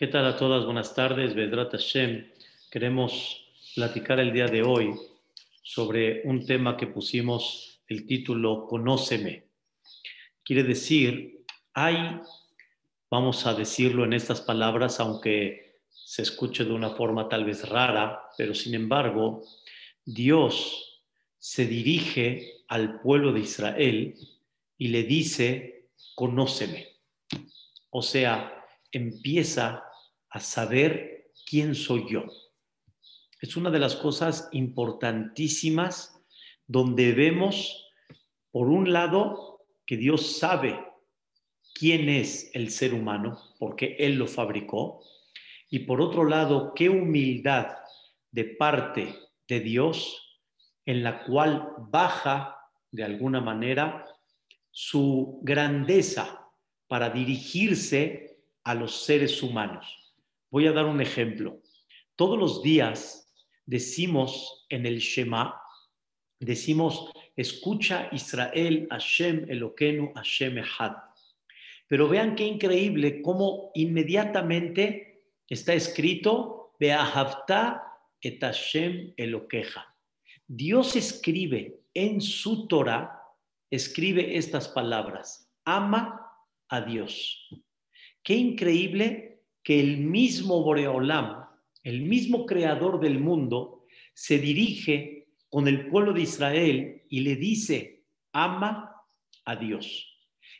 ¿Qué tal a todas? Buenas tardes, Vedrat Hashem. Queremos platicar el día de hoy sobre un tema que pusimos el título Conóceme. Quiere decir, hay, vamos a decirlo en estas palabras, aunque se escuche de una forma tal vez rara, pero sin embargo, Dios se dirige al pueblo de Israel y le dice, conóceme. O sea, empieza a saber quién soy yo. Es una de las cosas importantísimas donde vemos, por un lado, que Dios sabe quién es el ser humano, porque Él lo fabricó, y por otro lado, qué humildad de parte de Dios en la cual baja de alguna manera su grandeza para dirigirse a los seres humanos. Voy a dar un ejemplo. Todos los días decimos en el Shema, decimos, escucha Israel, Hashem Eloquenu, Hashem Echad. Pero vean qué increíble cómo inmediatamente está escrito, Beahavta et Hashem Eloqueja. Dios escribe en su Torah, escribe estas palabras, ama a Dios. Qué increíble que el mismo Boreolam, el mismo creador del mundo, se dirige con el pueblo de Israel y le dice, ama a Dios.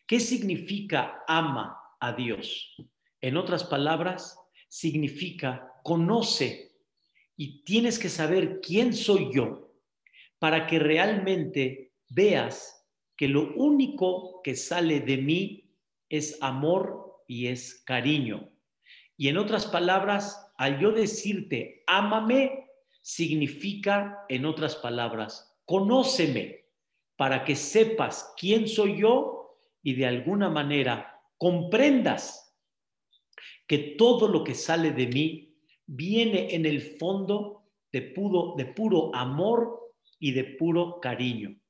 ¿Qué significa ama a Dios? En otras palabras, significa conoce y tienes que saber quién soy yo para que realmente veas que lo único que sale de mí es amor y es cariño. Y en otras palabras, al yo decirte, ámame, significa, en otras palabras, conóceme para que sepas quién soy yo y de alguna manera comprendas que todo lo que sale de mí viene en el fondo de puro, de puro amor y de puro cariño.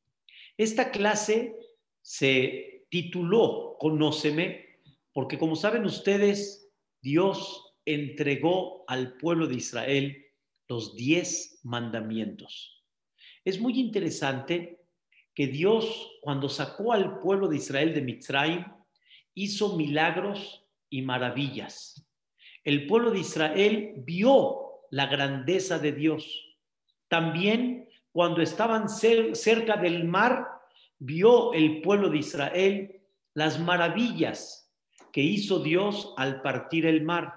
Esta clase se tituló Conóceme porque como saben ustedes, Dios entregó al pueblo de Israel los diez mandamientos. Es muy interesante que Dios, cuando sacó al pueblo de Israel de Mitzrayim, hizo milagros y maravillas. El pueblo de Israel vio la grandeza de Dios. También cuando estaban cerca del mar, vio el pueblo de Israel las maravillas que hizo Dios al partir el mar.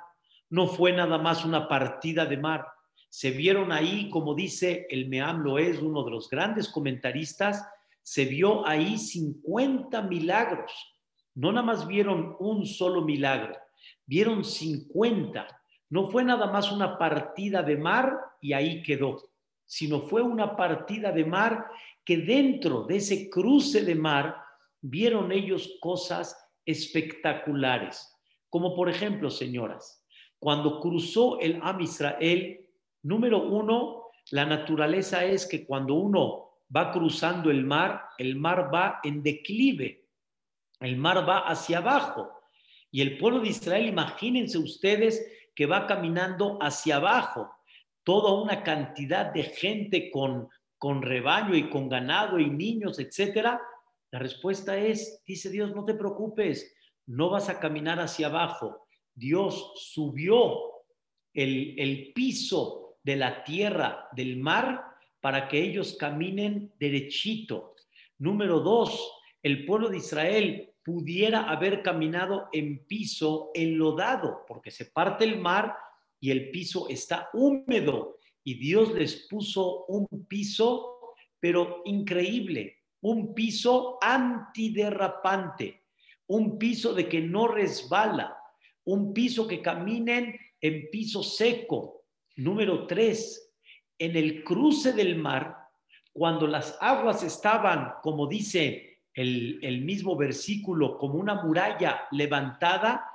No fue nada más una partida de mar. Se vieron ahí, como dice el Meam es uno de los grandes comentaristas, se vio ahí 50 milagros. No nada más vieron un solo milagro, vieron 50. No fue nada más una partida de mar y ahí quedó, sino fue una partida de mar que dentro de ese cruce de mar vieron ellos cosas espectaculares, como por ejemplo, señoras, cuando cruzó el Am Israel, número uno, la naturaleza es que cuando uno va cruzando el mar, el mar va en declive, el mar va hacia abajo. Y el pueblo de Israel, imagínense ustedes que va caminando hacia abajo, toda una cantidad de gente con, con rebaño y con ganado y niños, etcétera, la respuesta es, dice Dios, no te preocupes, no vas a caminar hacia abajo. Dios subió el, el piso de la tierra, del mar, para que ellos caminen derechito. Número dos, el pueblo de Israel pudiera haber caminado en piso enlodado, porque se parte el mar y el piso está húmedo. Y Dios les puso un piso, pero increíble, un piso antiderrapante, un piso de que no resbala, un piso que caminen en piso seco. Número tres, en el cruce del mar, cuando las aguas estaban, como dice el, el mismo versículo, como una muralla levantada,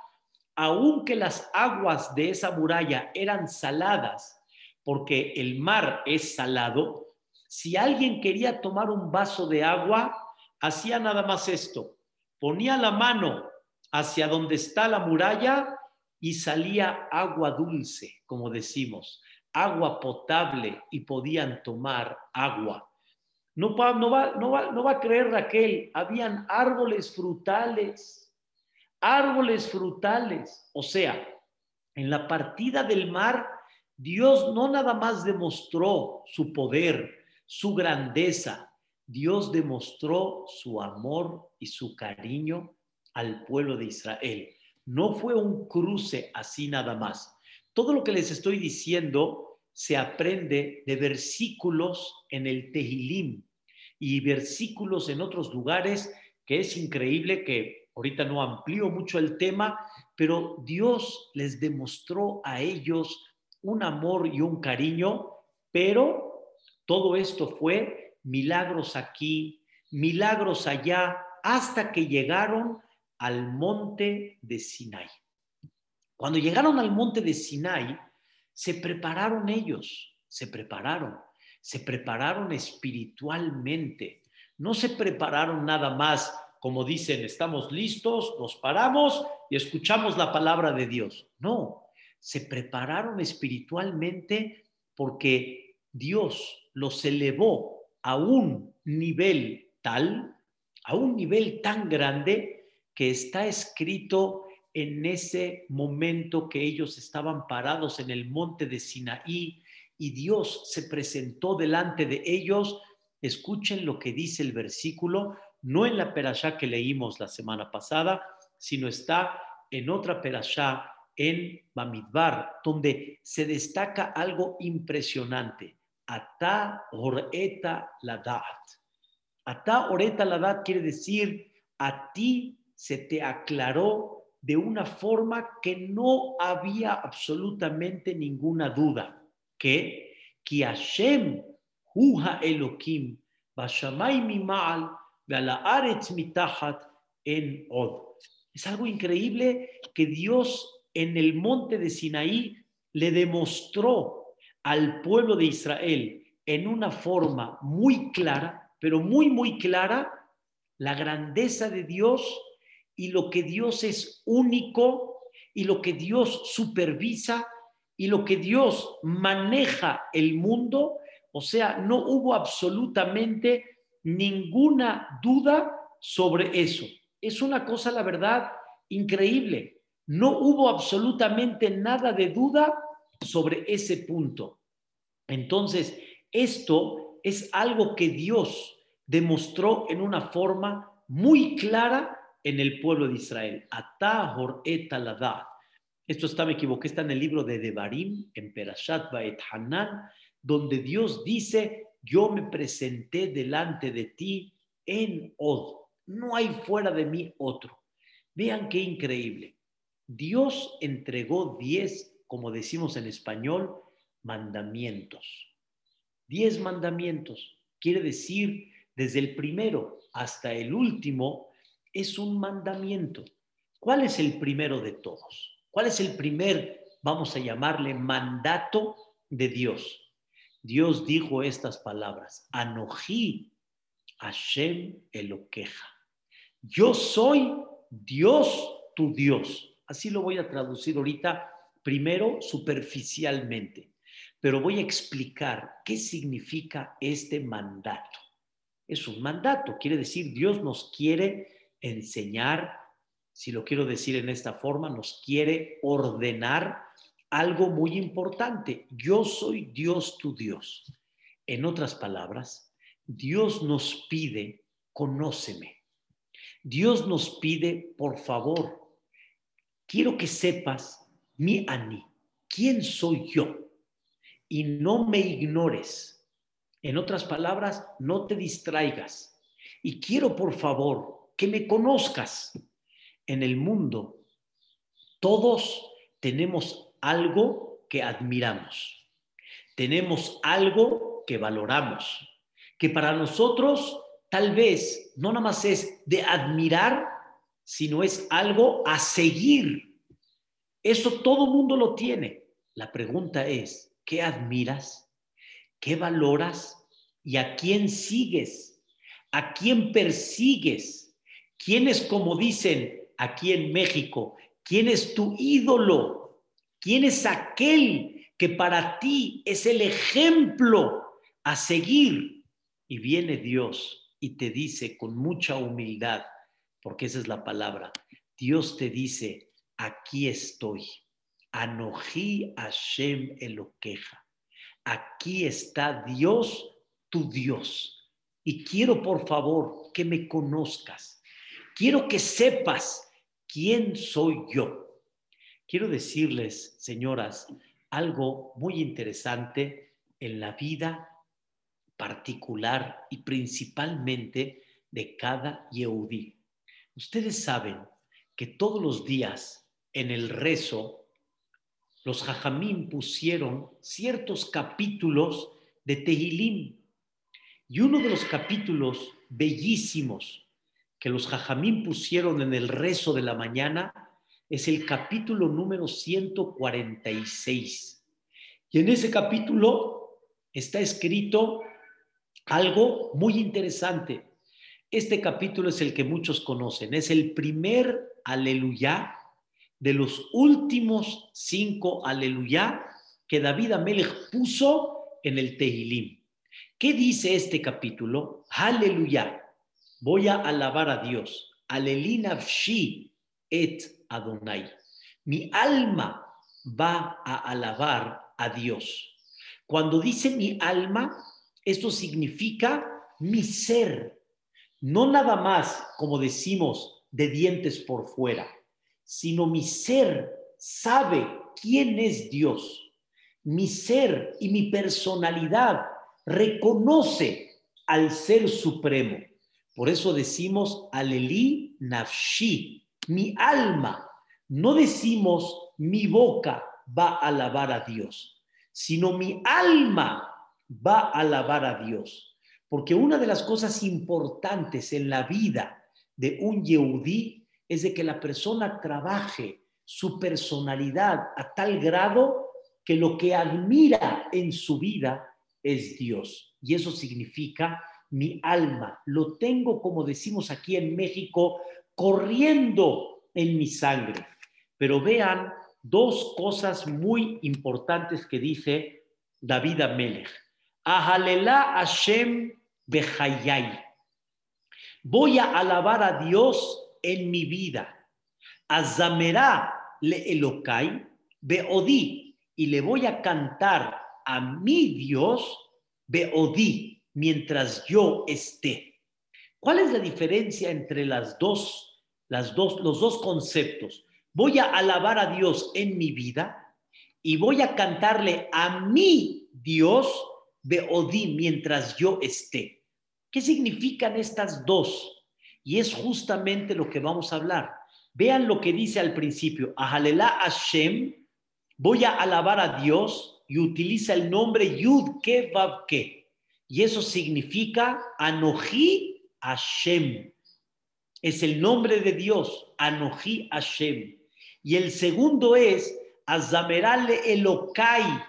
aunque las aguas de esa muralla eran saladas, porque el mar es salado, si alguien quería tomar un vaso de agua, hacía nada más esto. Ponía la mano hacia donde está la muralla y salía agua dulce, como decimos, agua potable y podían tomar agua. No, va, no va a creer Raquel, habían árboles frutales, árboles frutales. O sea, en la partida del mar, Dios no nada más demostró su poder, su grandeza, Dios demostró su amor y su cariño al pueblo de Israel. No fue un cruce así nada más. Todo lo que les estoy diciendo se aprende de versículos en el Tehilim y versículos en otros lugares que es increíble que ahorita no amplío mucho el tema, pero Dios les demostró a ellos un amor y un cariño, pero todo esto fue milagros aquí, milagros allá, hasta que llegaron al monte de Sinai. Cuando llegaron al monte de Sinai, se prepararon ellos, se prepararon, se prepararon espiritualmente. No se prepararon nada más como dicen, estamos listos, nos paramos y escuchamos la palabra de Dios. No, se prepararon espiritualmente porque Dios los elevó a un nivel tal, a un nivel tan grande que está escrito en ese momento que ellos estaban parados en el monte de Sinaí y Dios se presentó delante de ellos. Escuchen lo que dice el versículo, no en la perashá que leímos la semana pasada, sino está en otra perashá en Bamidbar, donde se destaca algo impresionante. Ata oreta ladat. Ata oreta ladat quiere decir a ti se te aclaró de una forma que no había absolutamente ninguna duda, que ki Hashem huha Elohim, bashamay mimal, aretz mitahat en od. Es algo increíble que Dios en el monte de Sinaí le demostró al pueblo de Israel en una forma muy clara, pero muy, muy clara, la grandeza de Dios y lo que Dios es único y lo que Dios supervisa y lo que Dios maneja el mundo, o sea, no hubo absolutamente ninguna duda sobre eso. Es una cosa, la verdad, increíble. No hubo absolutamente nada de duda sobre ese punto. Entonces, esto es algo que Dios demostró en una forma muy clara en el pueblo de Israel. Atahor et Esto está, me equivoqué, está en el libro de Devarim, en Perashat et Hanan, donde Dios dice, yo me presenté delante de ti en Od. No hay fuera de mí otro. Vean qué increíble. Dios entregó diez, como decimos en español, mandamientos. Diez mandamientos. Quiere decir, desde el primero hasta el último, es un mandamiento. ¿Cuál es el primero de todos? ¿Cuál es el primer, vamos a llamarle, mandato de Dios? Dios dijo estas palabras, Anoji Hashem Eloqueja. Yo soy Dios, tu Dios. Así lo voy a traducir ahorita, primero superficialmente, pero voy a explicar qué significa este mandato. Es un mandato, quiere decir Dios nos quiere enseñar, si lo quiero decir en esta forma, nos quiere ordenar algo muy importante. Yo soy Dios tu Dios. En otras palabras, Dios nos pide, conóceme. Dios nos pide, por favor, quiero que sepas mi ani, quién soy yo, y no me ignores. En otras palabras, no te distraigas. Y quiero, por favor, que me conozcas. En el mundo, todos tenemos algo que admiramos, tenemos algo que valoramos, que para nosotros tal vez no nada más es de admirar, sino es algo a seguir. Eso todo mundo lo tiene. La pregunta es, ¿qué admiras? ¿Qué valoras? ¿Y a quién sigues? ¿A quién persigues? ¿Quiénes, como dicen aquí en México, ¿Quién es tu ídolo? ¿Quién es aquel que para ti es el ejemplo a seguir? Y viene Dios y te dice con mucha humildad, porque esa es la palabra, Dios te dice, aquí estoy. Anoji Hashem Eloqueja. Aquí está Dios, tu Dios. Y quiero, por favor, que me conozcas. Quiero que sepas quién soy yo. Quiero decirles, señoras, algo muy interesante en la vida particular y principalmente de cada Yehudí. Ustedes saben que todos los días en el rezo, los jajamín pusieron ciertos capítulos de Tehilim. Y uno de los capítulos bellísimos que los jajamín pusieron en el rezo de la mañana es el capítulo número 146. Y en ese capítulo está escrito algo muy interesante. Este capítulo es el que muchos conocen, es el primer aleluya de los últimos cinco aleluya que David Amelech puso en el Tehilim. ¿Qué dice este capítulo? Aleluya. Voy a alabar a Dios. Alelinavshi et Adonai. Mi alma va a alabar a Dios. Cuando dice mi alma, esto significa mi ser, no nada más, como decimos, de dientes por fuera, sino mi ser sabe quién es Dios. Mi ser y mi personalidad reconoce al Ser Supremo. Por eso decimos Aleli Nafshi, mi alma. No decimos mi boca va a alabar a Dios, sino mi alma va a alabar a Dios. Porque una de las cosas importantes en la vida de un Yehudí es de que la persona trabaje su personalidad a tal grado que lo que admira en su vida es Dios. Y eso significa mi alma. Lo tengo, como decimos aquí en México, corriendo en mi sangre. Pero vean dos cosas muy importantes que dice David Amelech. Ahalela Hashem Bejayay. Voy a alabar a Dios en mi vida. Azamerá le Elokai, Beodí, y le voy a cantar a mi Dios, Beodí, mientras yo esté. ¿Cuál es la diferencia entre las dos, las dos, los dos conceptos? Voy a alabar a Dios en mi vida y voy a cantarle a mi Dios, Beodí, mientras yo esté. ¿Qué significan estas dos? Y es justamente lo que vamos a hablar. Vean lo que dice al principio, Ahalela Hashem, voy a alabar a Dios y utiliza el nombre Yud Ke Vav Ke. Y eso significa Anoji Hashem. Es el nombre de Dios, Anoji Hashem. Y el segundo es Azamerale Elokai.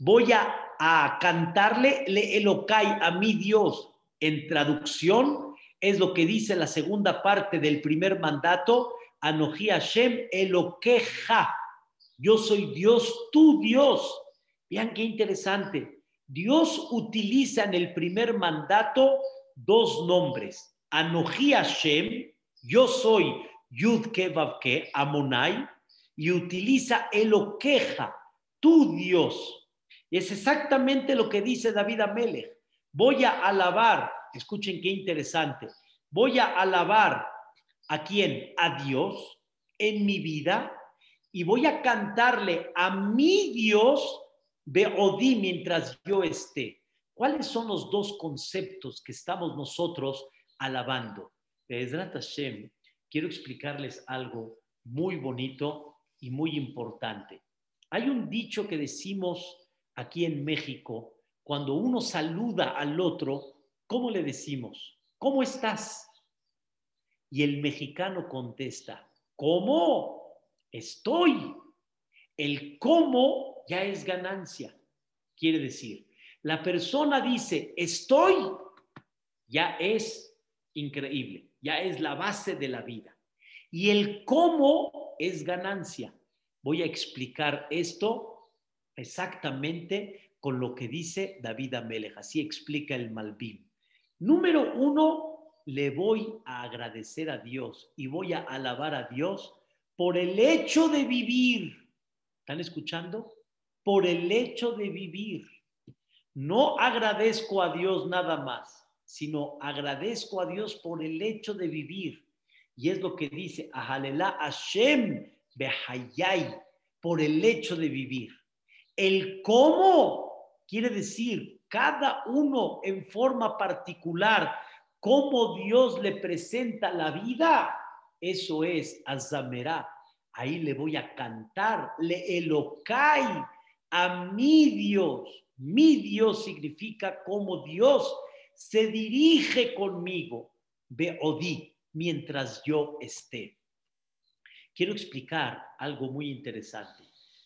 Voy a, a cantarle le Elokai a mi Dios. En traducción, es lo que dice la segunda parte del primer mandato, Anoji Hashem Eloqueja. Yo soy Dios, tu Dios. Vean qué interesante. Dios utiliza en el primer mandato dos nombres. Anoji Hashem, yo soy Yud Kevavke, Amonai, y utiliza Eloqueja, tu Dios. Y es exactamente lo que dice David Amelech. Voy a alabar, escuchen qué interesante, voy a alabar a quién? A Dios en mi vida y voy a cantarle a mi Dios Beodí mientras yo esté. ¿Cuáles son los dos conceptos que estamos nosotros alabando? Hashem, quiero explicarles algo muy bonito y muy importante. Hay un dicho que decimos aquí en México cuando uno saluda al otro, ¿cómo le decimos? ¿Cómo estás? Y el mexicano contesta, ¿cómo? Estoy. El cómo ya es ganancia. Quiere decir, la persona dice, estoy, ya es increíble, ya es la base de la vida. y el cómo es ganancia. Voy a explicar esto exactamente con lo que dice David Amelech. Así explica el Malvin. Número uno, le voy a agradecer a Dios y voy a alabar a Dios por el hecho de vivir. ¿Están escuchando? Por el hecho de vivir. No agradezco a Dios nada más, sino agradezco a Dios por el hecho de vivir. Y es lo que dice, Ahalela Hashem behayay, por el hecho de vivir. El cómo quiere decir cada uno en forma particular, cómo Dios le presenta la vida, eso es Azamerá. Ahí le voy a cantar, le elocai a mi Dios. Mi Dios significa como Dios se dirige conmigo. Beodí, mientras yo esté. Quiero explicar algo muy interesante.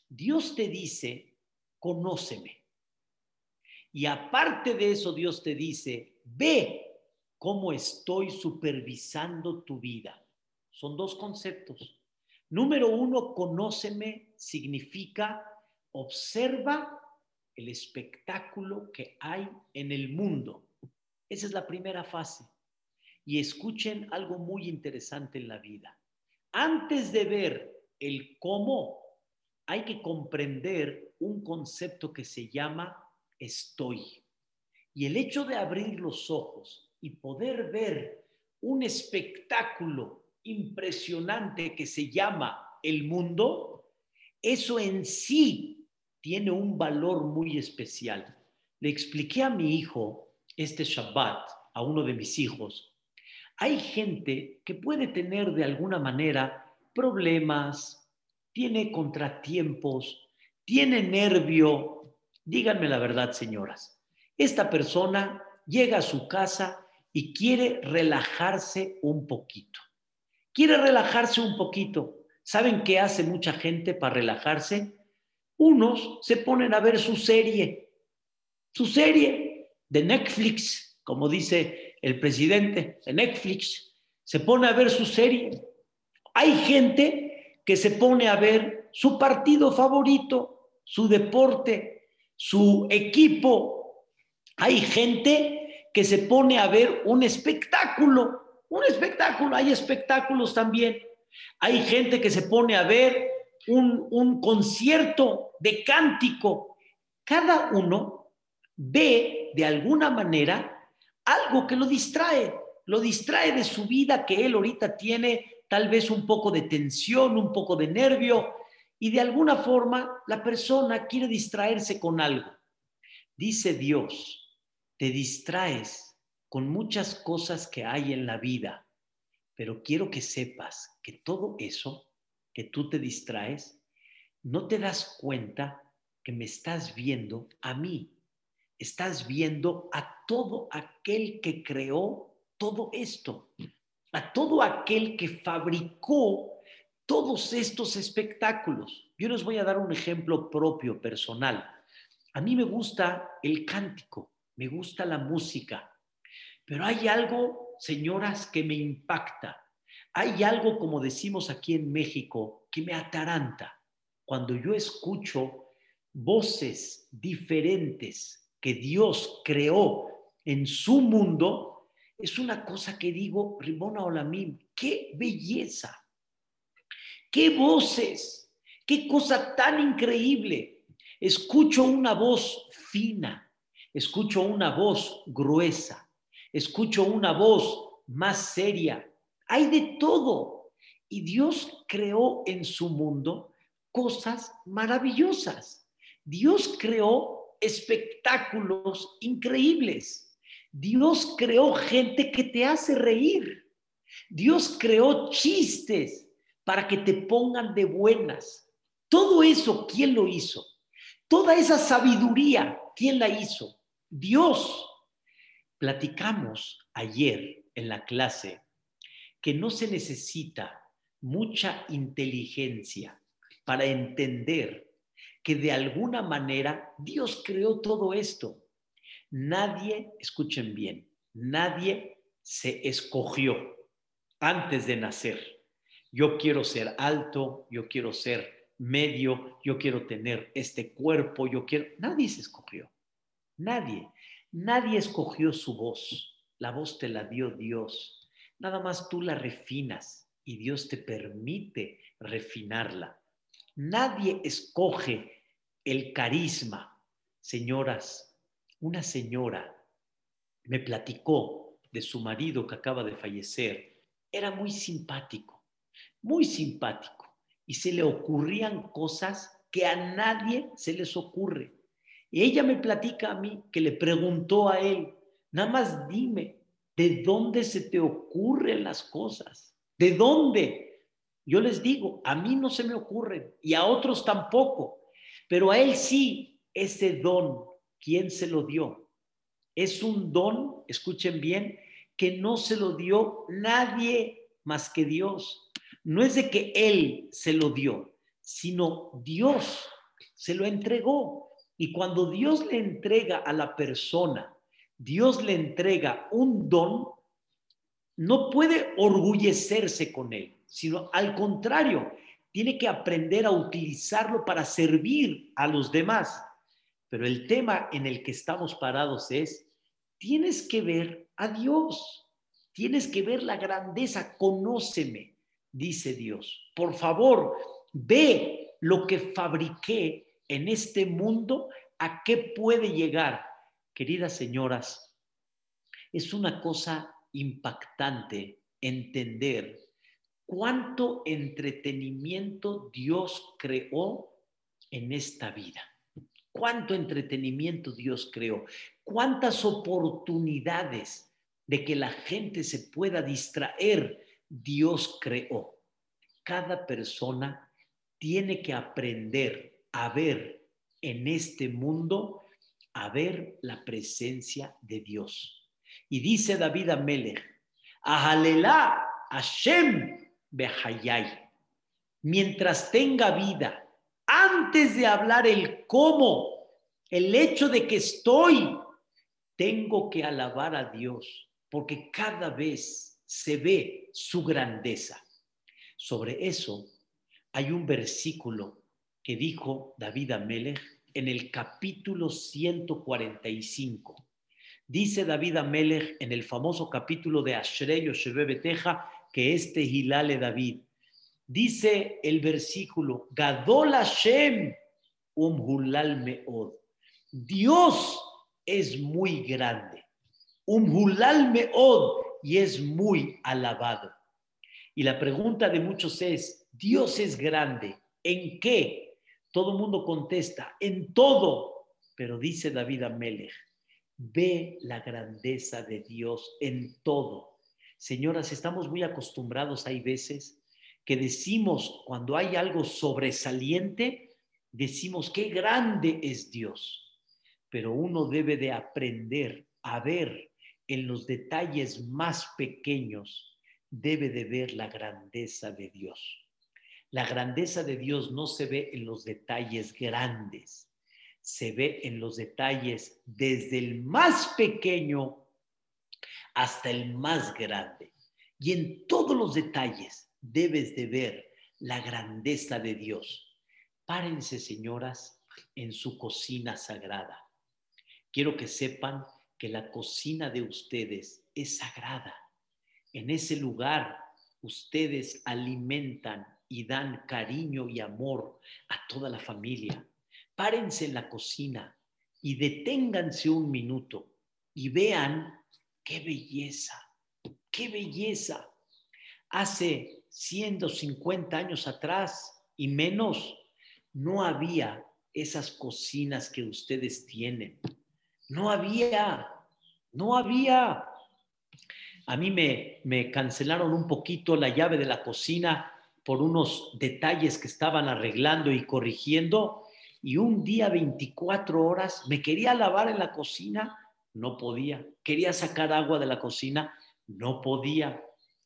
Dios te dice, conóceme. Y aparte de eso, Dios te dice, ve cómo estoy supervisando tu vida. Son dos conceptos. Número uno, conóceme significa observa el espectáculo que hay en el mundo. Esa es la primera fase. Y escuchen algo muy interesante en la vida. Antes de ver el cómo, hay que comprender un concepto que se llama estoy. Y el hecho de abrir los ojos y poder ver un espectáculo impresionante que se llama el mundo, eso en sí tiene un valor muy especial. Le expliqué a mi hijo este Shabbat, a uno de mis hijos, hay gente que puede tener de alguna manera problemas, tiene contratiempos, tiene nervio. Díganme la verdad, señoras. Esta persona llega a su casa y quiere relajarse un poquito. Quiere relajarse un poquito. ¿Saben qué hace mucha gente para relajarse? Unos se ponen a ver su serie, su serie de Netflix, como dice el presidente de Netflix, se pone a ver su serie. Hay gente que se pone a ver su partido favorito, su deporte, su equipo. Hay gente que se pone a ver un espectáculo, un espectáculo, hay espectáculos también. Hay gente que se pone a ver un, un concierto de cántico. Cada uno ve de alguna manera algo que lo distrae, lo distrae de su vida que él ahorita tiene tal vez un poco de tensión, un poco de nervio, y de alguna forma la persona quiere distraerse con algo. Dice Dios, te distraes con muchas cosas que hay en la vida, pero quiero que sepas que todo eso que tú te distraes, no te das cuenta que me estás viendo a mí estás viendo a todo aquel que creó todo esto, a todo aquel que fabricó todos estos espectáculos. Yo les voy a dar un ejemplo propio, personal. A mí me gusta el cántico, me gusta la música, pero hay algo, señoras, que me impacta. Hay algo, como decimos aquí en México, que me ataranta. Cuando yo escucho voces diferentes, que Dios creó en su mundo, es una cosa que digo, Ribona Olamim, qué belleza, qué voces, qué cosa tan increíble. Escucho una voz fina, escucho una voz gruesa, escucho una voz más seria. Hay de todo. Y Dios creó en su mundo cosas maravillosas. Dios creó espectáculos increíbles. Dios creó gente que te hace reír. Dios creó chistes para que te pongan de buenas. Todo eso, ¿quién lo hizo? Toda esa sabiduría, ¿quién la hizo? Dios. Platicamos ayer en la clase que no se necesita mucha inteligencia para entender que de alguna manera Dios creó todo esto. Nadie, escuchen bien, nadie se escogió antes de nacer. Yo quiero ser alto, yo quiero ser medio, yo quiero tener este cuerpo, yo quiero... Nadie se escogió, nadie, nadie escogió su voz, la voz te la dio Dios, nada más tú la refinas y Dios te permite refinarla. Nadie escoge el carisma. Señoras, una señora me platicó de su marido que acaba de fallecer. Era muy simpático, muy simpático. Y se le ocurrían cosas que a nadie se les ocurre. Y ella me platica a mí que le preguntó a él, nada más dime, ¿de dónde se te ocurren las cosas? ¿De dónde? Yo les digo, a mí no se me ocurren y a otros tampoco, pero a él sí, ese don, ¿quién se lo dio? Es un don, escuchen bien, que no se lo dio nadie más que Dios. No es de que Él se lo dio, sino Dios se lo entregó. Y cuando Dios le entrega a la persona, Dios le entrega un don, no puede orgullecerse con él, sino al contrario, tiene que aprender a utilizarlo para servir a los demás. Pero el tema en el que estamos parados es, tienes que ver a Dios, tienes que ver la grandeza, conóceme, dice Dios. Por favor, ve lo que fabriqué en este mundo, a qué puede llegar. Queridas señoras, es una cosa impactante entender cuánto entretenimiento Dios creó en esta vida cuánto entretenimiento Dios creó, cuántas oportunidades de que la gente se pueda distraer Dios creó. Cada persona tiene que aprender a ver en este mundo, a ver la presencia de Dios. Y dice David Amelech, Ahalelá Hashem Behayay, mientras tenga vida, antes de hablar el cómo, el hecho de que estoy, tengo que alabar a Dios, porque cada vez se ve su grandeza. Sobre eso hay un versículo que dijo David Amelech en el capítulo 145. Dice David Amelech en el famoso capítulo de Ashrei Yoshebe que este Hilale David Dice el versículo, Gadol Hashem umhulal meod. Dios es muy grande. Umhulal meod y es muy alabado. Y la pregunta de muchos es, Dios es grande. ¿En qué? Todo el mundo contesta, en todo. Pero dice David Amelech, ve la grandeza de Dios en todo. Señoras, estamos muy acostumbrados, hay veces, que decimos cuando hay algo sobresaliente, decimos qué grande es Dios. Pero uno debe de aprender a ver en los detalles más pequeños, debe de ver la grandeza de Dios. La grandeza de Dios no se ve en los detalles grandes, se ve en los detalles desde el más pequeño hasta el más grande. Y en todos los detalles debes de ver la grandeza de Dios. Párense, señoras, en su cocina sagrada. Quiero que sepan que la cocina de ustedes es sagrada. En ese lugar ustedes alimentan y dan cariño y amor a toda la familia. Párense en la cocina y deténganse un minuto y vean qué belleza, qué belleza. Hace 150 años atrás y menos, no había esas cocinas que ustedes tienen. No había, no había. A mí me, me cancelaron un poquito la llave de la cocina por unos detalles que estaban arreglando y corrigiendo. Y un día 24 horas me quería lavar en la cocina, no podía. Quería sacar agua de la cocina, no podía.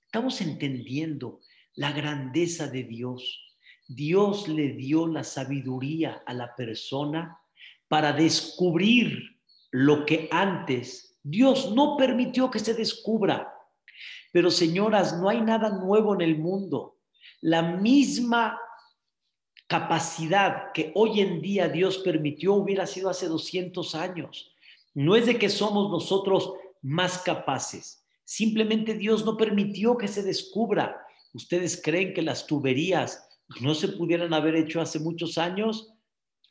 Estamos entendiendo la grandeza de Dios. Dios le dio la sabiduría a la persona para descubrir lo que antes Dios no permitió que se descubra. Pero señoras, no hay nada nuevo en el mundo. La misma capacidad que hoy en día Dios permitió hubiera sido hace 200 años. No es de que somos nosotros más capaces, simplemente Dios no permitió que se descubra. ¿Ustedes creen que las tuberías no se pudieran haber hecho hace muchos años?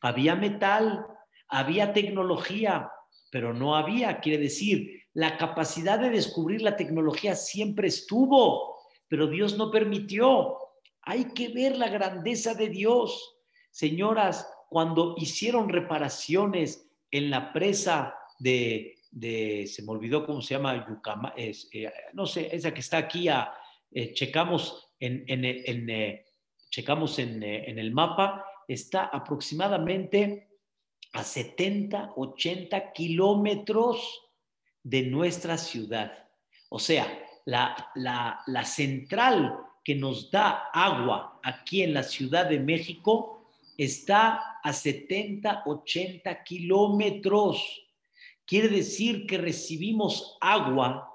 Había metal, había tecnología, pero no había, quiere decir, la capacidad de descubrir la tecnología siempre estuvo, pero Dios no permitió. Hay que ver la grandeza de Dios. Señoras, cuando hicieron reparaciones en la presa de, se me olvidó cómo se llama, Yucama, eh, no sé, esa que está aquí, a, eh, checamos en, en, eh, en, en el mapa, está aproximadamente a 70, 80 kilómetros de nuestra ciudad. O sea, la, la, la, central que nos da agua aquí en la Ciudad de México está a 70, 80 kilómetros. Quiere decir que recibimos agua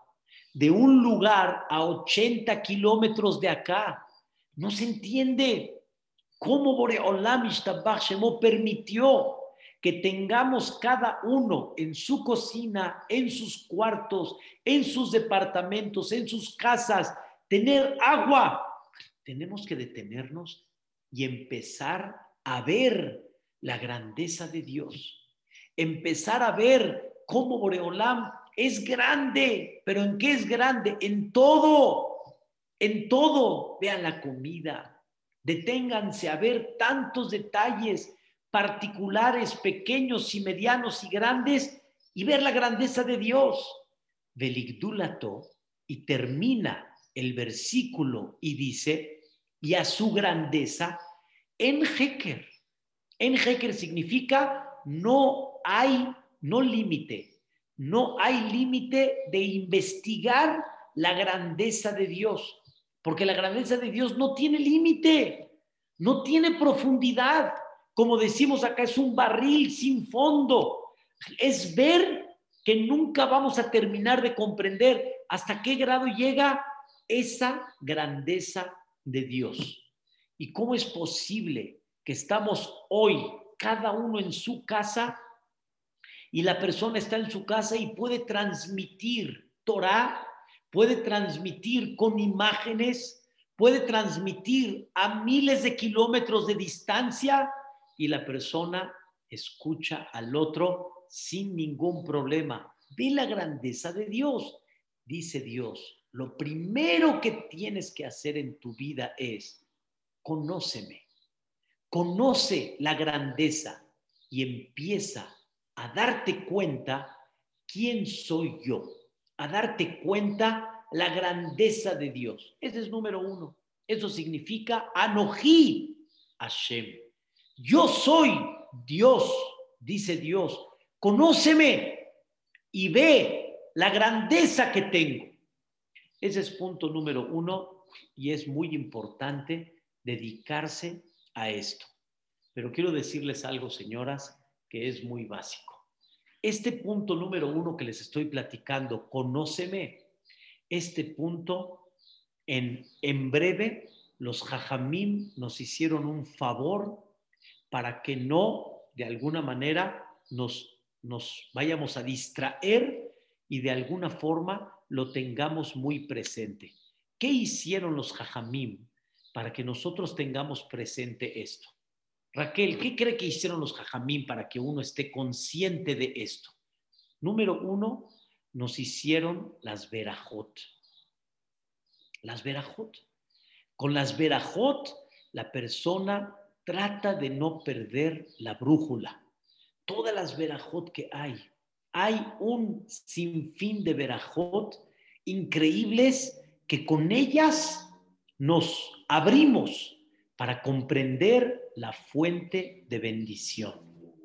de un lugar a 80 kilómetros de acá. No se entiende cómo Boreolam Shemo permitió que tengamos cada uno en su cocina, en sus cuartos, en sus departamentos, en sus casas, tener agua. Tenemos que detenernos y empezar a ver la grandeza de Dios. Empezar a ver cómo Boreolam es grande, pero ¿en qué es grande? En todo, en todo. Vean la comida, deténganse a ver tantos detalles particulares, pequeños y medianos y grandes, y ver la grandeza de Dios. Veligdulato, y termina el versículo y dice, y a su grandeza, en Heker. En Heker significa no hay, no límite, no hay límite de investigar la grandeza de Dios, porque la grandeza de Dios no tiene límite, no tiene profundidad como decimos acá, es un barril sin fondo. Es ver que nunca vamos a terminar de comprender hasta qué grado llega esa grandeza de Dios. ¿Y cómo es posible que estamos hoy, cada uno en su casa, y la persona está en su casa y puede transmitir Torah, puede transmitir con imágenes, puede transmitir a miles de kilómetros de distancia y la persona escucha al otro sin ningún problema. Ve la grandeza de Dios. Dice Dios, lo primero que tienes que hacer en tu vida es, conóceme, conoce la grandeza y empieza a darte cuenta quién soy yo, a darte cuenta la grandeza de Dios. Ese es número uno. Eso significa Anoji Hashem. Yo soy Dios, dice Dios. Conóceme y ve la grandeza que tengo. Ese es punto número uno y es muy importante dedicarse a esto. Pero quiero decirles algo, señoras, que es muy básico. Este punto número uno que les estoy platicando, conóceme, este punto, en, en breve, los jajamim nos hicieron un favor para que no, de alguna manera, nos, nos vayamos a distraer y de alguna forma lo tengamos muy presente. ¿Qué hicieron los jajamim para que nosotros tengamos presente esto? Raquel, ¿qué cree que hicieron los jajamim para que uno esté consciente de esto? Número uno, nos hicieron las verajot. Las verajot. Con las verajot, la persona trata de no perder la brújula. Todas las verajot que hay, hay un sinfín de verajot increíbles que con ellas nos abrimos para comprender la fuente de bendición.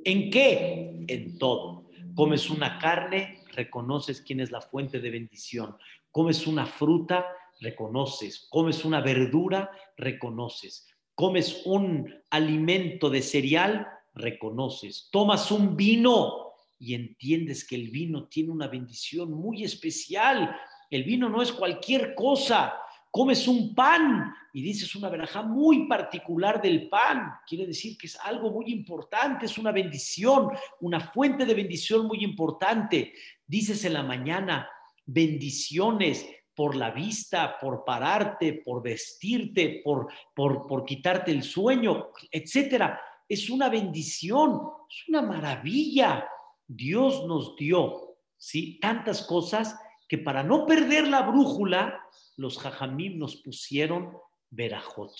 ¿En qué? En todo. Comes una carne, reconoces quién es la fuente de bendición. Comes una fruta, reconoces. Comes una verdura, reconoces comes un alimento de cereal, reconoces, tomas un vino y entiendes que el vino tiene una bendición muy especial. El vino no es cualquier cosa. comes un pan y dices una verajá muy particular del pan. Quiere decir que es algo muy importante, es una bendición, una fuente de bendición muy importante. Dices en la mañana bendiciones por la vista, por pararte, por vestirte, por, por, por quitarte el sueño, etcétera. Es una bendición, es una maravilla. Dios nos dio, ¿sí? Tantas cosas que para no perder la brújula, los jajamim nos pusieron verajot.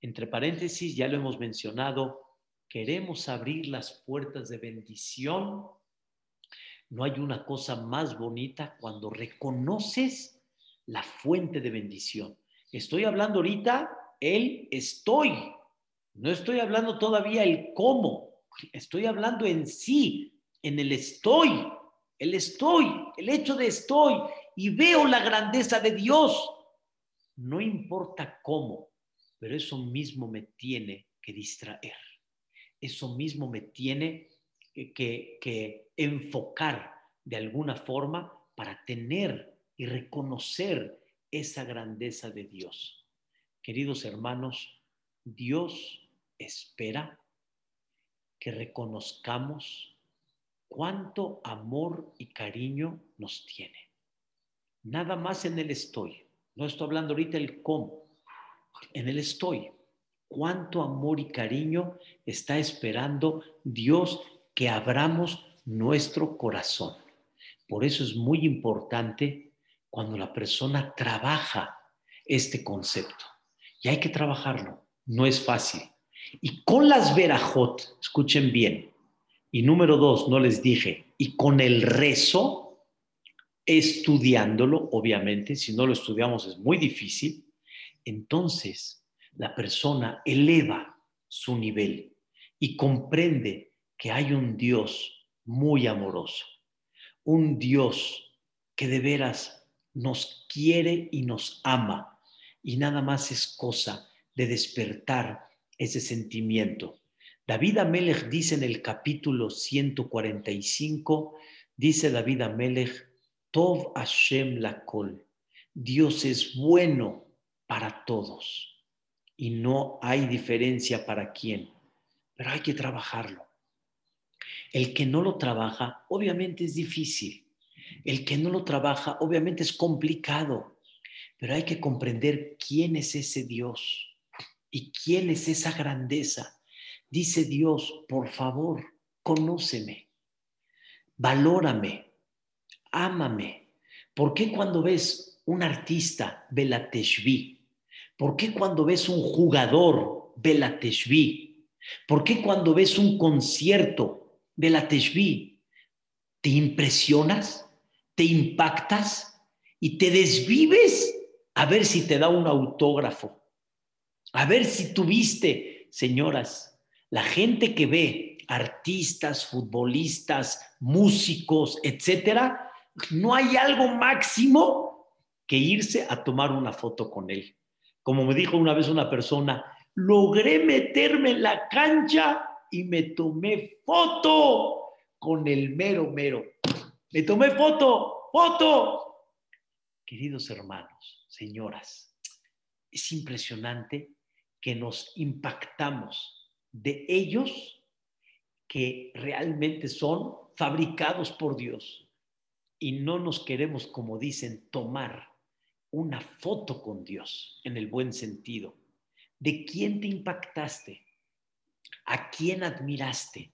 Entre paréntesis, ya lo hemos mencionado, queremos abrir las puertas de bendición. No hay una cosa más bonita cuando reconoces la fuente de bendición. Estoy hablando ahorita el estoy. No estoy hablando todavía el cómo. Estoy hablando en sí, en el estoy. El estoy, el hecho de estoy y veo la grandeza de Dios. No importa cómo, pero eso mismo me tiene que distraer. Eso mismo me tiene que, que enfocar de alguna forma para tener y reconocer esa grandeza de Dios. Queridos hermanos, Dios espera que reconozcamos cuánto amor y cariño nos tiene. Nada más en el estoy. No estoy hablando ahorita el cómo. En el estoy. Cuánto amor y cariño está esperando Dios que abramos nuestro corazón. Por eso es muy importante cuando la persona trabaja este concepto. Y hay que trabajarlo. No es fácil. Y con las verajot, escuchen bien. Y número dos, no les dije, y con el rezo, estudiándolo, obviamente, si no lo estudiamos es muy difícil, entonces la persona eleva su nivel y comprende que hay un Dios muy amoroso, un Dios que de veras nos quiere y nos ama y nada más es cosa de despertar ese sentimiento. David Amelech dice en el capítulo 145, dice David Amelech, Tov Hashem Lakol. Dios es bueno para todos y no hay diferencia para quién, pero hay que trabajarlo. El que no lo trabaja, obviamente es difícil. El que no lo trabaja, obviamente es complicado, pero hay que comprender quién es ese Dios y quién es esa grandeza. Dice Dios, por favor, conóceme, valórame, ámame. ¿Por qué cuando ves un artista, la ¿Por qué cuando ves un jugador, la ¿Por qué cuando ves un concierto, la ¿Te impresionas? ¿Te impactas? ¿Y te desvives a ver si te da un autógrafo? A ver si tuviste, señoras, la gente que ve artistas, futbolistas, músicos, etcétera, no hay algo máximo que irse a tomar una foto con él. Como me dijo una vez una persona, logré meterme en la cancha y me tomé foto con el mero mero. Me tomé foto, foto. Queridos hermanos, señoras, es impresionante que nos impactamos de ellos que realmente son fabricados por Dios y no nos queremos, como dicen, tomar una foto con Dios en el buen sentido. ¿De quién te impactaste? ¿A quién admiraste?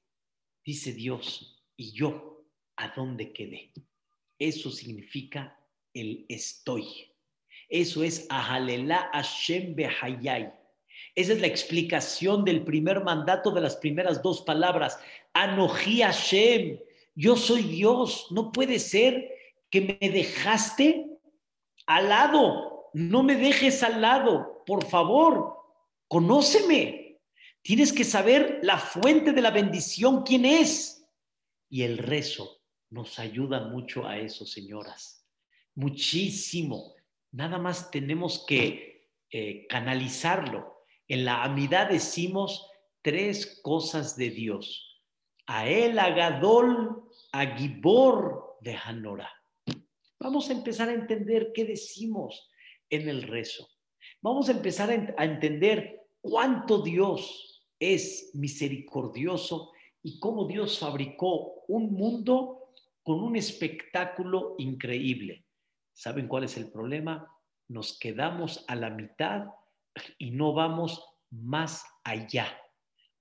Dice Dios, y yo, ¿a dónde quedé? Eso significa el estoy. Eso es Ahalela Hashem Behayai. Esa es la explicación del primer mandato de las primeras dos palabras. Anoji Hashem. Yo soy Dios. No puede ser que me dejaste al lado. No me dejes al lado. Por favor, conóceme. Tienes que saber la fuente de la bendición, quién es. Y el rezo nos ayuda mucho a eso, señoras. Muchísimo. Nada más tenemos que eh, canalizarlo en la amidad decimos tres cosas de Dios. A él, a Gadol, a Gibor de Hanora. Vamos a empezar a entender qué decimos. en el rezo. Vamos a empezar a entender cuánto Dios es misericordioso y cómo Dios fabricó un mundo con un espectáculo increíble. ¿Saben cuál es el problema? Nos quedamos a la mitad y no vamos más allá.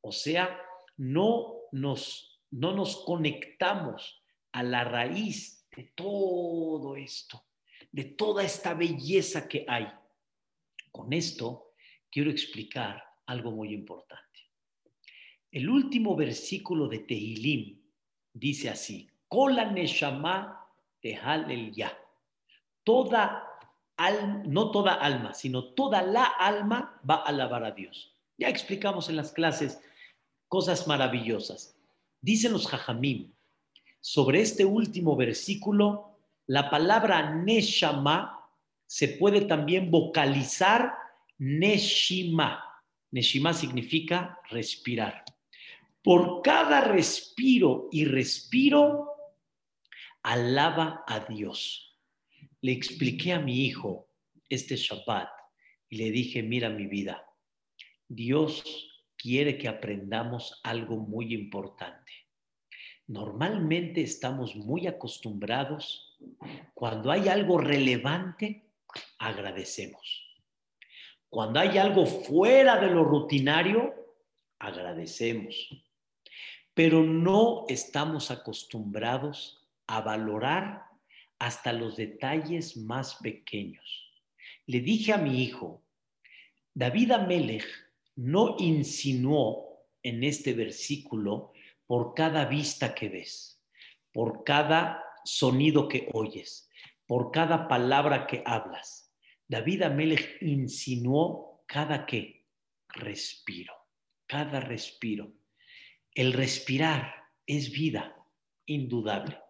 O sea, no nos, no nos conectamos a la raíz de todo esto, de toda esta belleza que hay. Con esto quiero explicar algo muy importante. El último versículo de Tehilim dice así: Kola neshama el ya. Toda alma, no toda alma, sino toda la alma va a alabar a Dios. Ya explicamos en las clases cosas maravillosas. Dicen los jajamim sobre este último versículo, la palabra neshama se puede también vocalizar neshima. Neshima significa respirar. Por cada respiro y respiro, alaba a Dios. Le expliqué a mi hijo este Shabbat y le dije, mira mi vida, Dios quiere que aprendamos algo muy importante. Normalmente estamos muy acostumbrados, cuando hay algo relevante, agradecemos. Cuando hay algo fuera de lo rutinario, agradecemos pero no estamos acostumbrados a valorar hasta los detalles más pequeños. Le dije a mi hijo, David Amelech no insinuó en este versículo por cada vista que ves, por cada sonido que oyes, por cada palabra que hablas. David Amelech insinuó cada que respiro, cada respiro. El respirar es vida, indudable.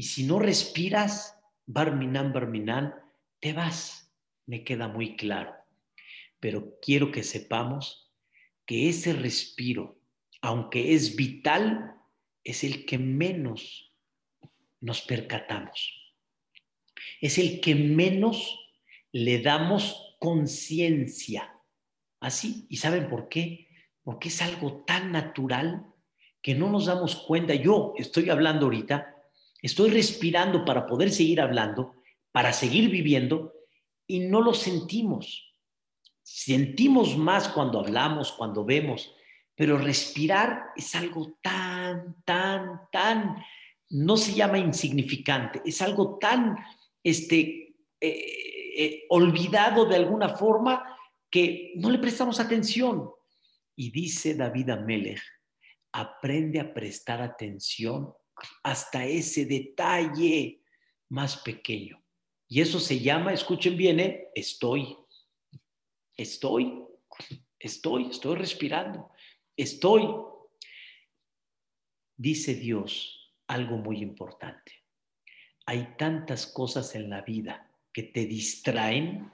Y si no respiras, barminan, barminan, te vas. Me queda muy claro. Pero quiero que sepamos que ese respiro, aunque es vital, es el que menos nos percatamos. Es el que menos le damos conciencia. Así. ¿Y saben por qué? porque es algo tan natural que no nos damos cuenta. Yo estoy hablando ahorita, estoy respirando para poder seguir hablando, para seguir viviendo, y no lo sentimos. Sentimos más cuando hablamos, cuando vemos, pero respirar es algo tan, tan, tan, no se llama insignificante, es algo tan, este, eh, eh, olvidado de alguna forma que no le prestamos atención. Y dice David Amelech, aprende a prestar atención hasta ese detalle más pequeño. Y eso se llama, escuchen bien, ¿eh? estoy, estoy, estoy, estoy respirando, estoy. Dice Dios algo muy importante. Hay tantas cosas en la vida que te distraen,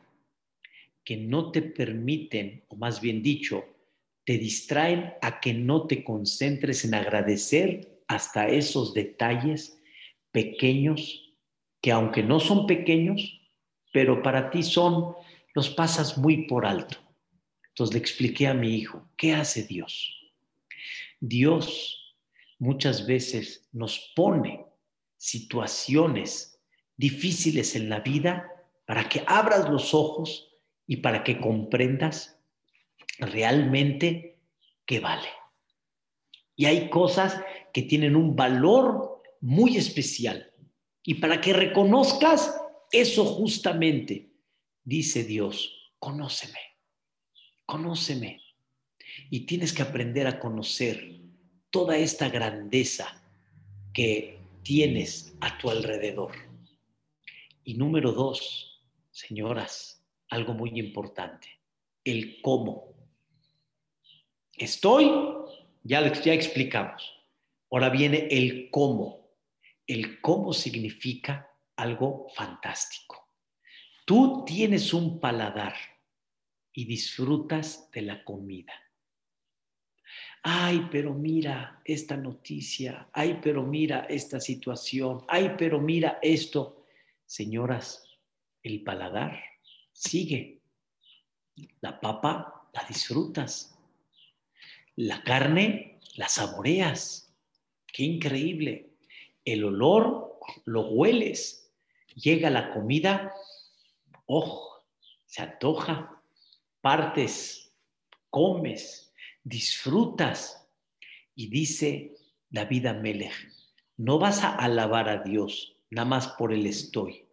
que no te permiten, o más bien dicho, te distraen a que no te concentres en agradecer hasta esos detalles pequeños que aunque no son pequeños, pero para ti son, los pasas muy por alto. Entonces le expliqué a mi hijo, ¿qué hace Dios? Dios muchas veces nos pone situaciones difíciles en la vida para que abras los ojos y para que comprendas realmente que vale. Y hay cosas que tienen un valor muy especial. Y para que reconozcas eso justamente, dice Dios, conóceme, conóceme. Y tienes que aprender a conocer toda esta grandeza que tienes a tu alrededor. Y número dos, señoras, algo muy importante, el cómo. Estoy, ya, ya explicamos. Ahora viene el cómo. El cómo significa algo fantástico. Tú tienes un paladar y disfrutas de la comida. Ay, pero mira esta noticia. Ay, pero mira esta situación. Ay, pero mira esto. Señoras, el paladar sigue. La papa la disfrutas. La carne la saboreas. Qué increíble. El olor lo hueles. Llega la comida, ojo, se antoja, partes, comes, disfrutas. Y dice David Amelech, no vas a alabar a Dios nada más por el estoy.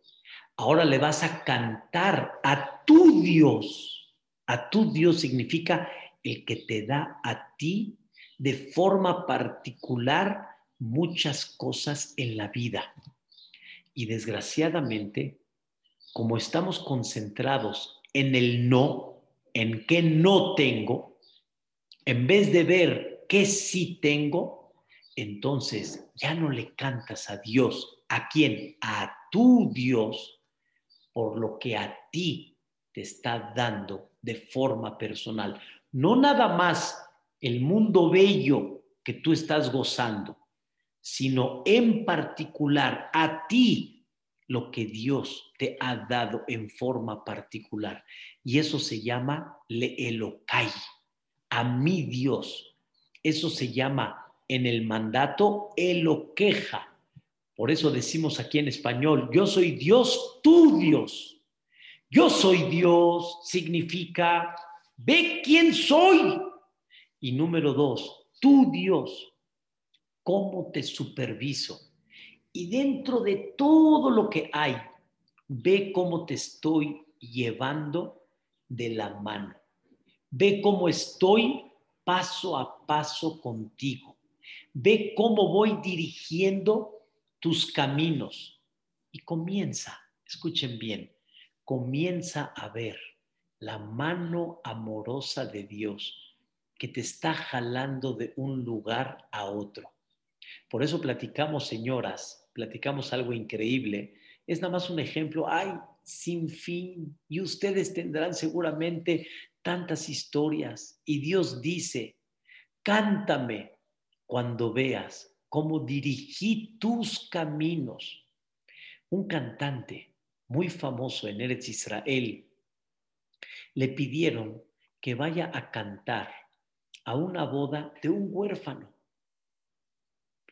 Ahora le vas a cantar a tu Dios. A tu Dios significa el que te da a ti de forma particular muchas cosas en la vida. Y desgraciadamente, como estamos concentrados en el no, en qué no tengo, en vez de ver qué sí tengo, entonces ya no le cantas a Dios. ¿A quién? A tu Dios, por lo que a ti te está dando de forma personal. No nada más el mundo bello que tú estás gozando, sino en particular a ti lo que Dios te ha dado en forma particular. Y eso se llama le elocai, a mi Dios. Eso se llama en el mandato eloqueja. Por eso decimos aquí en español, yo soy Dios, tu Dios. Yo soy Dios significa, ve quién soy. Y número dos, tu Dios, ¿cómo te superviso? Y dentro de todo lo que hay, ve cómo te estoy llevando de la mano. Ve cómo estoy paso a paso contigo. Ve cómo voy dirigiendo tus caminos. Y comienza, escuchen bien, comienza a ver la mano amorosa de Dios que te está jalando de un lugar a otro. Por eso platicamos, señoras, platicamos algo increíble. Es nada más un ejemplo, hay sin fin, y ustedes tendrán seguramente tantas historias. Y Dios dice, cántame cuando veas cómo dirigí tus caminos. Un cantante muy famoso en Eretz Israel le pidieron que vaya a cantar a una boda de un huérfano,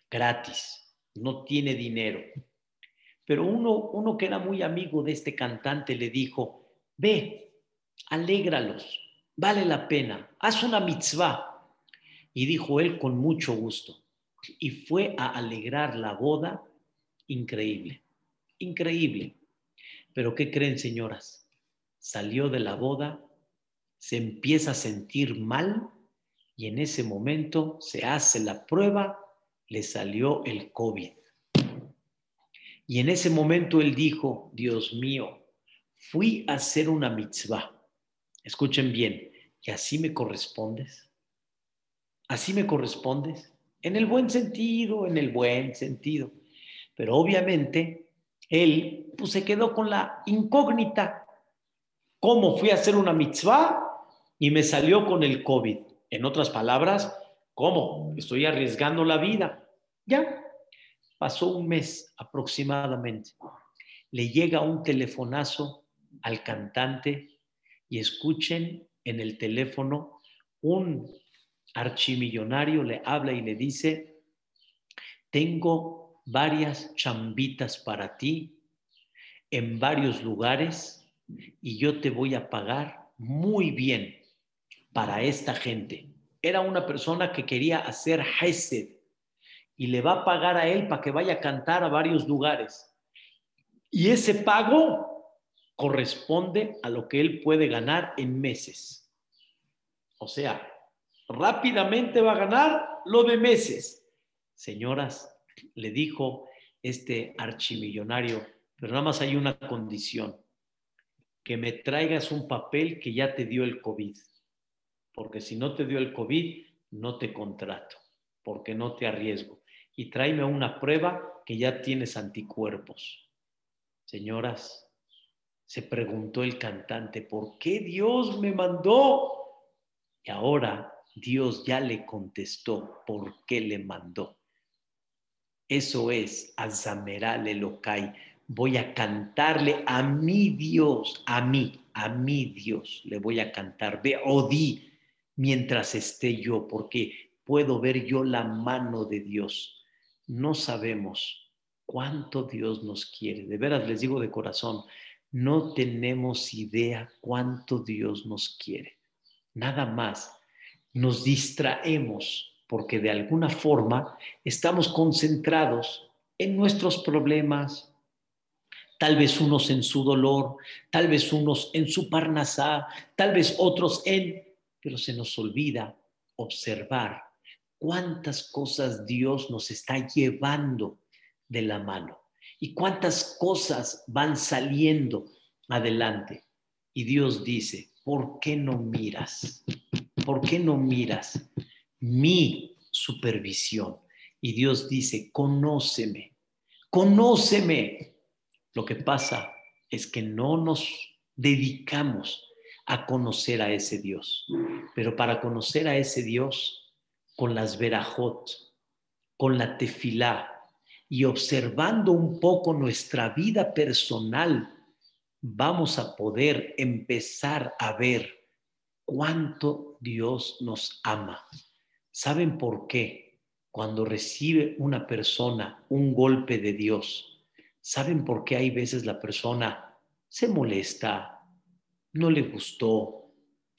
gratis, no tiene dinero. Pero uno, uno que era muy amigo de este cantante le dijo, ve, alégralos, vale la pena, haz una mitzvah. Y dijo él con mucho gusto. Y fue a alegrar la boda, increíble, increíble. Pero ¿qué creen, señoras? Salió de la boda, se empieza a sentir mal y en ese momento se hace la prueba, le salió el COVID. Y en ese momento él dijo, Dios mío, fui a hacer una mitzvah. Escuchen bien, ¿y así me correspondes? ¿Así me correspondes? En el buen sentido, en el buen sentido. Pero obviamente él pues, se quedó con la incógnita. ¿Cómo fui a hacer una mitzvah y me salió con el COVID? En otras palabras, ¿cómo? Estoy arriesgando la vida. Ya, pasó un mes aproximadamente. Le llega un telefonazo al cantante y escuchen en el teléfono un archimillonario le habla y le dice, tengo varias chambitas para ti en varios lugares y yo te voy a pagar muy bien para esta gente. Era una persona que quería hacer Hesed y le va a pagar a él para que vaya a cantar a varios lugares. Y ese pago corresponde a lo que él puede ganar en meses. O sea, rápidamente va a ganar lo de meses. Señoras, le dijo este archimillonario, pero nada más hay una condición, que me traigas un papel que ya te dio el COVID porque si no te dio el COVID, no te contrato, porque no te arriesgo. Y tráeme una prueba que ya tienes anticuerpos. Señoras, se preguntó el cantante, ¿por qué Dios me mandó? Y ahora Dios ya le contestó por qué le mandó. Eso es Azameral Elokai. Voy a cantarle a mi Dios, a mí, a mi Dios le voy a cantar, ve, di mientras esté yo, porque puedo ver yo la mano de Dios. No sabemos cuánto Dios nos quiere. De veras les digo de corazón, no tenemos idea cuánto Dios nos quiere. Nada más nos distraemos porque de alguna forma estamos concentrados en nuestros problemas, tal vez unos en su dolor, tal vez unos en su parnasá, tal vez otros en, pero se nos olvida observar cuántas cosas Dios nos está llevando de la mano y cuántas cosas van saliendo adelante. Y Dios dice, ¿por qué no miras? ¿Por qué no miras mi supervisión? Y Dios dice, conóceme, conóceme. Lo que pasa es que no nos dedicamos a conocer a ese Dios. Pero para conocer a ese Dios, con las verajot, con la tefilá y observando un poco nuestra vida personal, vamos a poder empezar a ver cuánto Dios nos ama. ¿Saben por qué? Cuando recibe una persona un golpe de Dios, ¿saben por qué hay veces la persona se molesta, no le gustó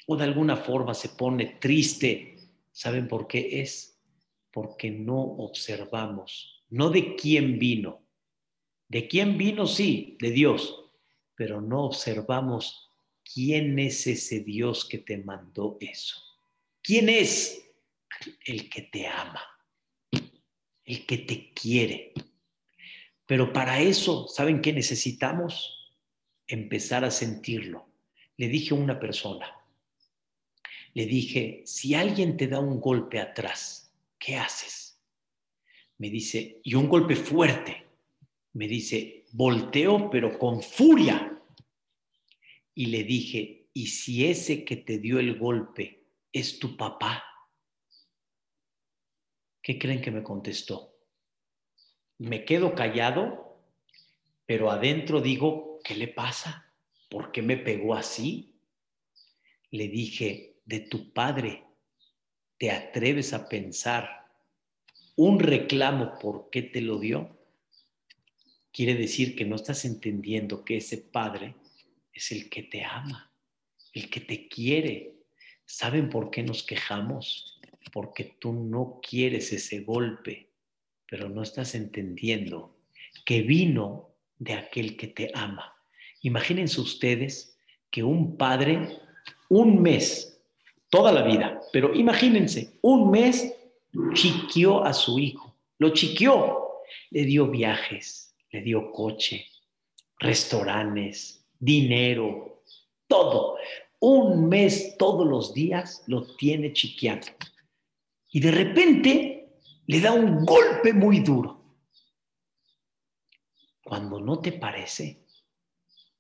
o de alguna forma se pone triste? ¿Saben por qué es? Porque no observamos, no de quién vino. De quién vino, sí, de Dios, pero no observamos quién es ese Dios que te mandó eso. ¿Quién es? El que te ama, el que te quiere. Pero para eso, ¿saben qué necesitamos? Empezar a sentirlo. Le dije a una persona, le dije, si alguien te da un golpe atrás, ¿qué haces? Me dice, y un golpe fuerte. Me dice, volteo pero con furia. Y le dije, ¿y si ese que te dio el golpe es tu papá? ¿Qué creen que me contestó? Me quedo callado, pero adentro digo, ¿qué le pasa? ¿Por qué me pegó así? Le dije, de tu padre, ¿te atreves a pensar un reclamo por qué te lo dio? Quiere decir que no estás entendiendo que ese padre es el que te ama, el que te quiere. ¿Saben por qué nos quejamos? Porque tú no quieres ese golpe, pero no estás entendiendo que vino de aquel que te ama. Imagínense ustedes que un padre, un mes, toda la vida, pero imagínense, un mes chiquió a su hijo, lo chiquió, le dio viajes, le dio coche, restaurantes, dinero, todo. Un mes todos los días lo tiene chiqueando. Y de repente le da un golpe muy duro. Cuando no te parece,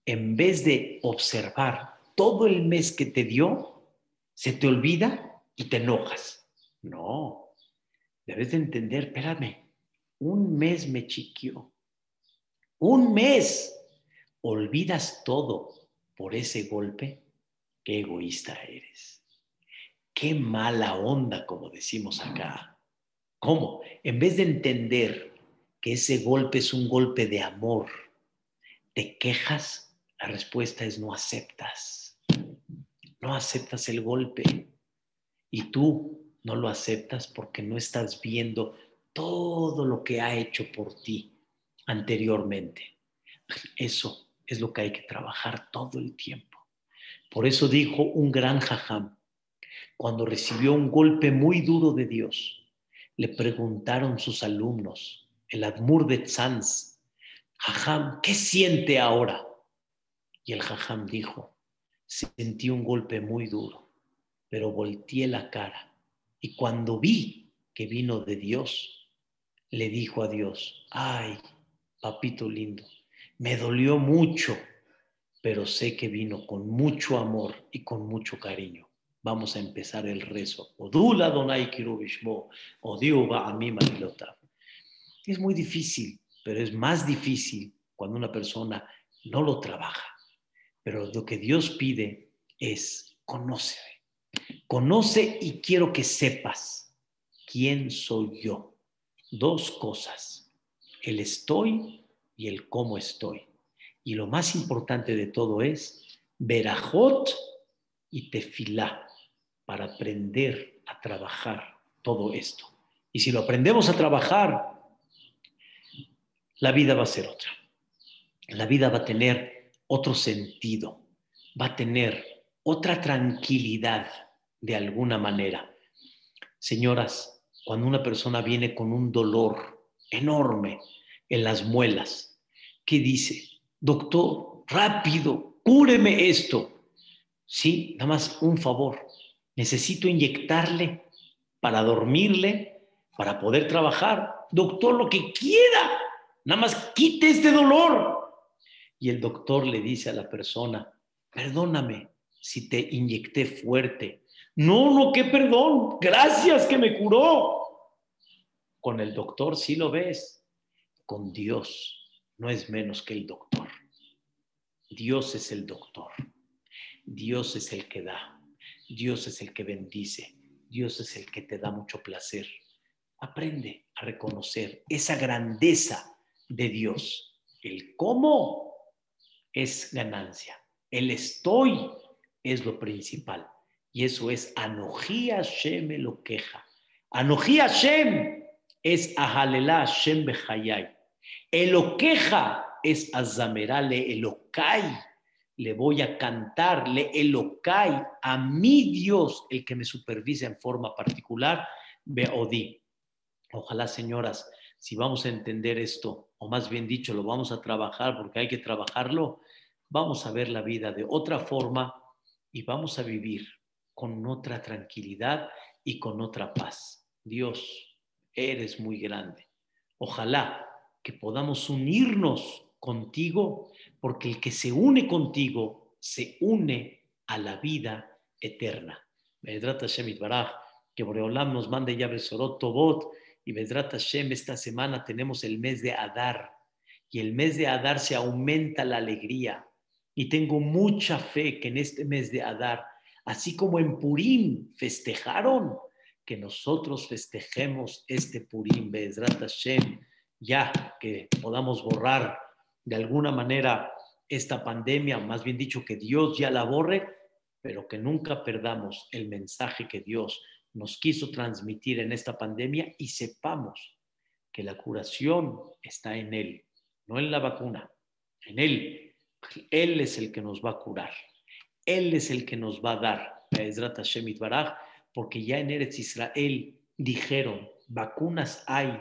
en vez de observar todo el mes que te dio, se te olvida y te enojas. No, debes de entender, espérame, un mes me chiqueó. Un mes olvidas todo por ese golpe, qué egoísta eres. Qué mala onda, como decimos acá. ¿Cómo? En vez de entender que ese golpe es un golpe de amor, te quejas, la respuesta es no aceptas. No aceptas el golpe. Y tú no lo aceptas porque no estás viendo todo lo que ha hecho por ti anteriormente. Eso es lo que hay que trabajar todo el tiempo. Por eso dijo un gran jajam, cuando recibió un golpe muy duro de Dios, le preguntaron sus alumnos, el Admur de Tzanz, jajam, ¿qué siente ahora? Y el jajam dijo, sentí un golpe muy duro, pero volteé la cara y cuando vi que vino de Dios, le dijo a Dios, ay, papito lindo, me dolió mucho, pero sé que vino con mucho amor y con mucho cariño. Vamos a empezar el rezo. Odula Donai Es muy difícil, pero es más difícil cuando una persona no lo trabaja. Pero lo que Dios pide es conóceme. Conoce y quiero que sepas quién soy yo. Dos cosas, el estoy y el cómo estoy. Y lo más importante de todo es verajot y tefilá para aprender a trabajar todo esto. Y si lo aprendemos a trabajar, la vida va a ser otra. La vida va a tener otro sentido, va a tener otra tranquilidad de alguna manera. Señoras, cuando una persona viene con un dolor enorme en las muelas, ¿qué dice? Doctor, rápido, cúreme esto. Sí, nada más un favor. Necesito inyectarle para dormirle, para poder trabajar. Doctor, lo que quiera. Nada más quite este dolor. Y el doctor le dice a la persona, perdóname si te inyecté fuerte. No, no, qué perdón. Gracias que me curó. Con el doctor sí lo ves. Con Dios no es menos que el doctor. Dios es el doctor. Dios es el que da. Dios es el que bendice. Dios es el que te da mucho placer. Aprende a reconocer esa grandeza de Dios. El cómo es ganancia. El estoy es lo principal. Y eso es Anoji Hashem lo queja. Anoji Hashem es Ahalela Hashem Bejayai. Eloqueja es Azamerale Elokai. Le voy a cantarle Elokai a mi Dios, el que me supervisa en forma particular, Beodí. Ojalá, señoras, si vamos a entender esto, o más bien dicho, lo vamos a trabajar porque hay que trabajarlo, vamos a ver la vida de otra forma y vamos a vivir con otra tranquilidad y con otra paz. Dios, eres muy grande. Ojalá que podamos unirnos contigo, porque el que se une contigo se une a la vida eterna. Vedrat Hashem Baraj, que Boreolam nos mande ya Besorot Tobot, y Vedrat Hashem, esta semana tenemos el mes de Adar, y el mes de Adar se aumenta la alegría, y tengo mucha fe que en este mes de Adar, así como en Purim festejaron, que nosotros festejemos este Purim, Bezrat Hashem, ya que podamos borrar de alguna manera esta pandemia, más bien dicho, que Dios ya la borre, pero que nunca perdamos el mensaje que Dios nos quiso transmitir en esta pandemia y sepamos que la curación está en Él, no en la vacuna, en Él él es el que nos va a curar. Él es el que nos va a dar, porque ya en Eretz Israel dijeron, vacunas hay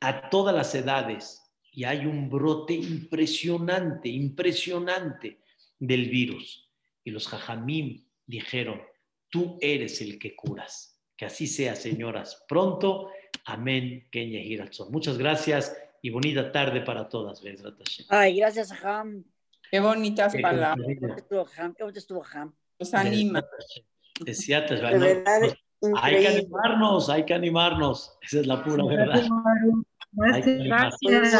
a todas las edades y hay un brote impresionante, impresionante del virus. Y los jajamim dijeron, tú eres el que curas. Que así sea, señoras. Pronto, amén. Muchas gracias y bonita tarde para todas. Ay, gracias, Ham. Qué bonitas palabras. Qué estuvo Ham. Nos anima. hay que animarnos, hay que animarnos. Esa es la pura verdad. Gracias.